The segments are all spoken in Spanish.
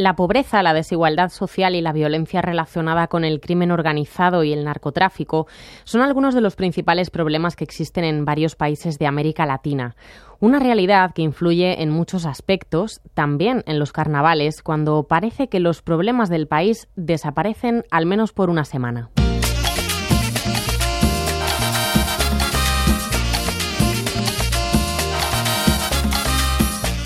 La pobreza, la desigualdad social y la violencia relacionada con el crimen organizado y el narcotráfico son algunos de los principales problemas que existen en varios países de América Latina. Una realidad que influye en muchos aspectos, también en los carnavales, cuando parece que los problemas del país desaparecen al menos por una semana.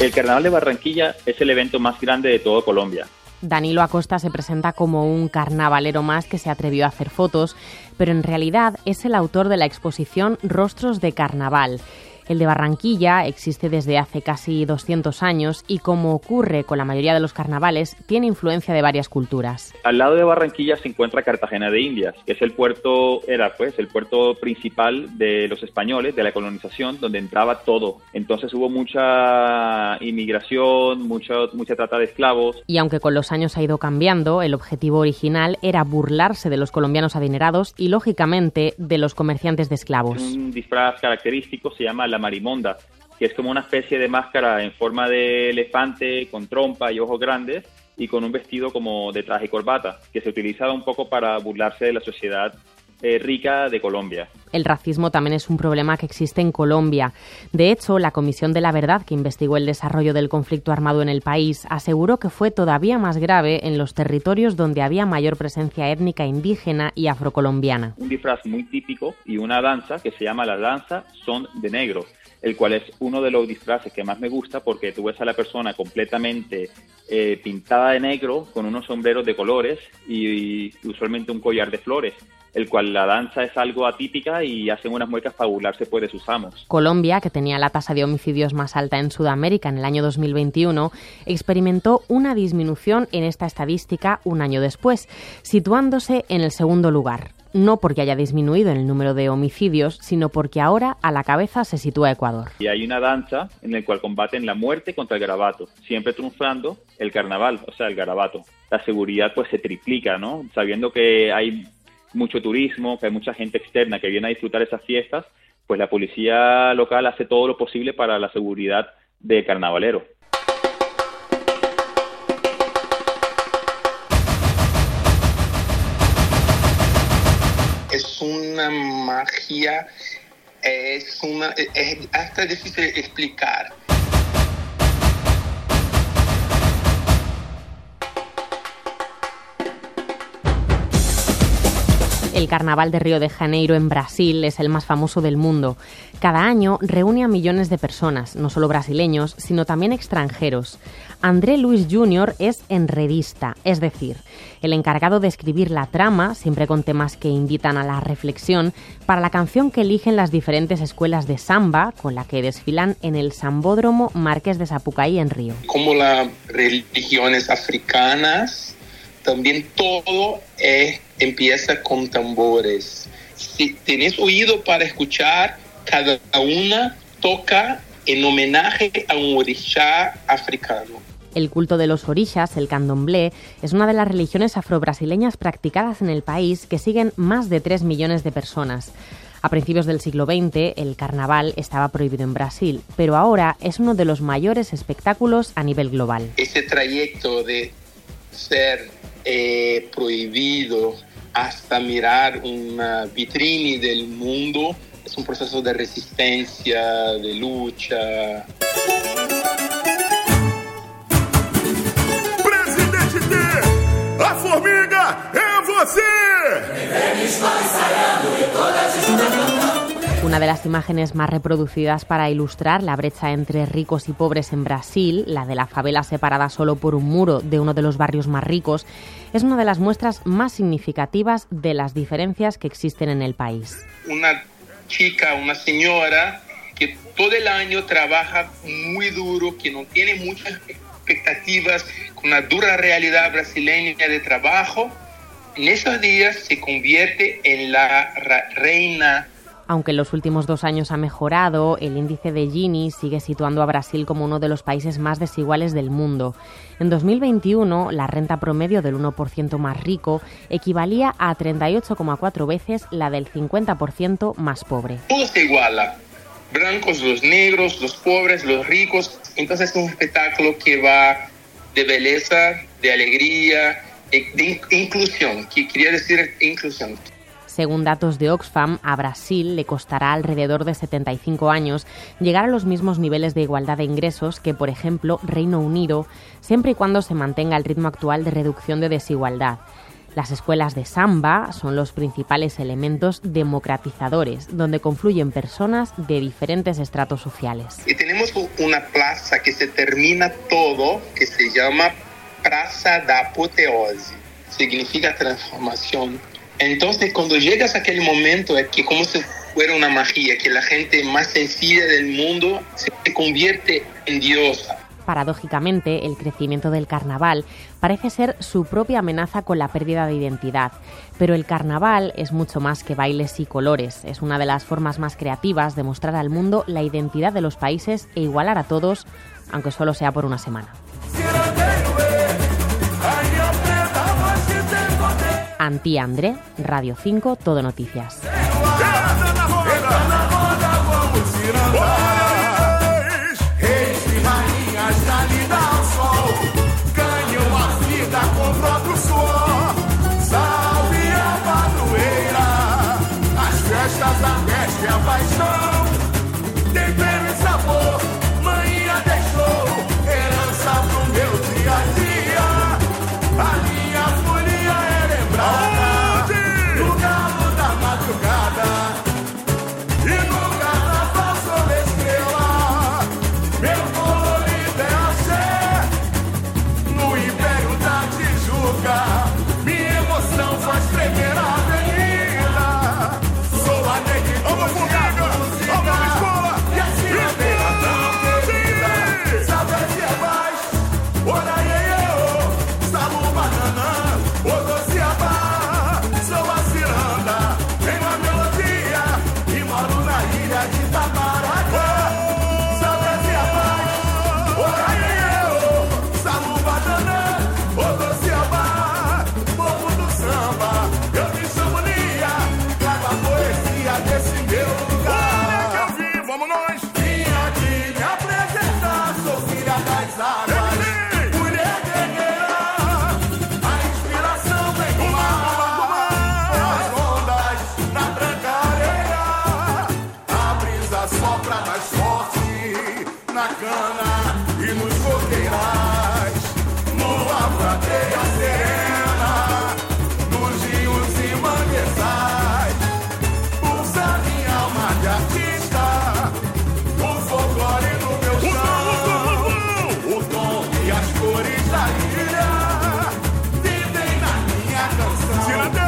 El Carnaval de Barranquilla es el evento más grande de todo Colombia. Danilo Acosta se presenta como un carnavalero más que se atrevió a hacer fotos, pero en realidad es el autor de la exposición Rostros de Carnaval. El de Barranquilla existe desde hace casi 200 años y, como ocurre con la mayoría de los carnavales, tiene influencia de varias culturas. Al lado de Barranquilla se encuentra Cartagena de Indias, que es el puerto, era pues el puerto principal de los españoles, de la colonización, donde entraba todo. Entonces hubo mucha inmigración, mucha, mucha trata de esclavos. Y aunque con los años ha ido cambiando, el objetivo original era burlarse de los colombianos adinerados y, lógicamente, de los comerciantes de esclavos. Un disfraz característico se llama la marimonda, que es como una especie de máscara en forma de elefante con trompa y ojos grandes y con un vestido como de traje y corbata, que se utilizaba un poco para burlarse de la sociedad eh, rica de Colombia. El racismo también es un problema que existe en Colombia. De hecho, la Comisión de la Verdad, que investigó el desarrollo del conflicto armado en el país, aseguró que fue todavía más grave en los territorios donde había mayor presencia étnica indígena y afrocolombiana. Un disfraz muy típico y una danza que se llama la danza son de negro el cual es uno de los disfraces que más me gusta porque tú ves a la persona completamente eh, pintada de negro con unos sombreros de colores y, usualmente un collar de flores el cual la danza es algo atípica y hacen unas muecas para burlarse pues, de sus amos. Colombia, que tenía la tasa de homicidios más alta en Sudamérica en el año 2021, experimentó una disminución en esta estadística un año después, situándose en el segundo lugar no porque haya disminuido el número de homicidios, sino porque ahora a la cabeza se sitúa Ecuador. Y hay una danza en la cual combaten la muerte contra el garabato, siempre triunfando el carnaval, o sea, el garabato. La seguridad pues se triplica, ¿no? Sabiendo que hay mucho turismo, que hay mucha gente externa que viene a disfrutar esas fiestas, pues la policía local hace todo lo posible para la seguridad del carnavalero. una magia, es, una, es hasta difícil explicar. El Carnaval de Río de Janeiro en Brasil es el más famoso del mundo. Cada año reúne a millones de personas, no solo brasileños, sino también extranjeros. André Luis Jr. es enredista, es decir, el encargado de escribir la trama, siempre con temas que invitan a la reflexión, para la canción que eligen las diferentes escuelas de samba con la que desfilan en el Sambódromo Marqués de Sapucaí en Río. Como las religiones africanas, también todo empieza con tambores. Si tenés oído para escuchar, cada una toca en homenaje a un orixá africano. El culto de los orishas, el candomblé, es una de las religiones afrobrasileñas practicadas en el país que siguen más de 3 millones de personas. A principios del siglo XX, el carnaval estaba prohibido en Brasil, pero ahora es uno de los mayores espectáculos a nivel global. Ese trayecto de ser eh, prohibido hasta mirar una vitrine del mundo. Es un proceso de resistencia, de lucha. Una de las imágenes más reproducidas para ilustrar la brecha entre ricos y pobres en Brasil, la de la favela separada solo por un muro de uno de los barrios más ricos, es una de las muestras más significativas de las diferencias que existen en el país. Una chica, una señora que todo el año trabaja muy duro, que no tiene muchas expectativas, con una dura realidad brasileña de trabajo, en esos días se convierte en la reina aunque en los últimos dos años ha mejorado, el índice de Gini sigue situando a Brasil como uno de los países más desiguales del mundo. En 2021, la renta promedio del 1% más rico equivalía a 38,4 veces la del 50% más pobre. Todo se iguala. Blancos, los negros, los pobres, los ricos. Entonces es un espectáculo que va de beleza, de alegría, de inclusión, que quería decir inclusión. Según datos de Oxfam, a Brasil le costará alrededor de 75 años llegar a los mismos niveles de igualdad de ingresos que, por ejemplo, Reino Unido, siempre y cuando se mantenga el ritmo actual de reducción de desigualdad. Las escuelas de samba son los principales elementos democratizadores, donde confluyen personas de diferentes estratos sociales. Y tenemos una plaza que se termina todo, que se llama Praça da Apoteose. Significa transformación entonces, cuando llegas a aquel momento, es que como si fuera una magia, que la gente más sencilla del mundo se convierte en diosa. Paradójicamente, el crecimiento del carnaval parece ser su propia amenaza con la pérdida de identidad. Pero el carnaval es mucho más que bailes y colores. Es una de las formas más creativas de mostrar al mundo la identidad de los países e igualar a todos, aunque solo sea por una semana. Antía André, Radio 5, Todo Noticias. Si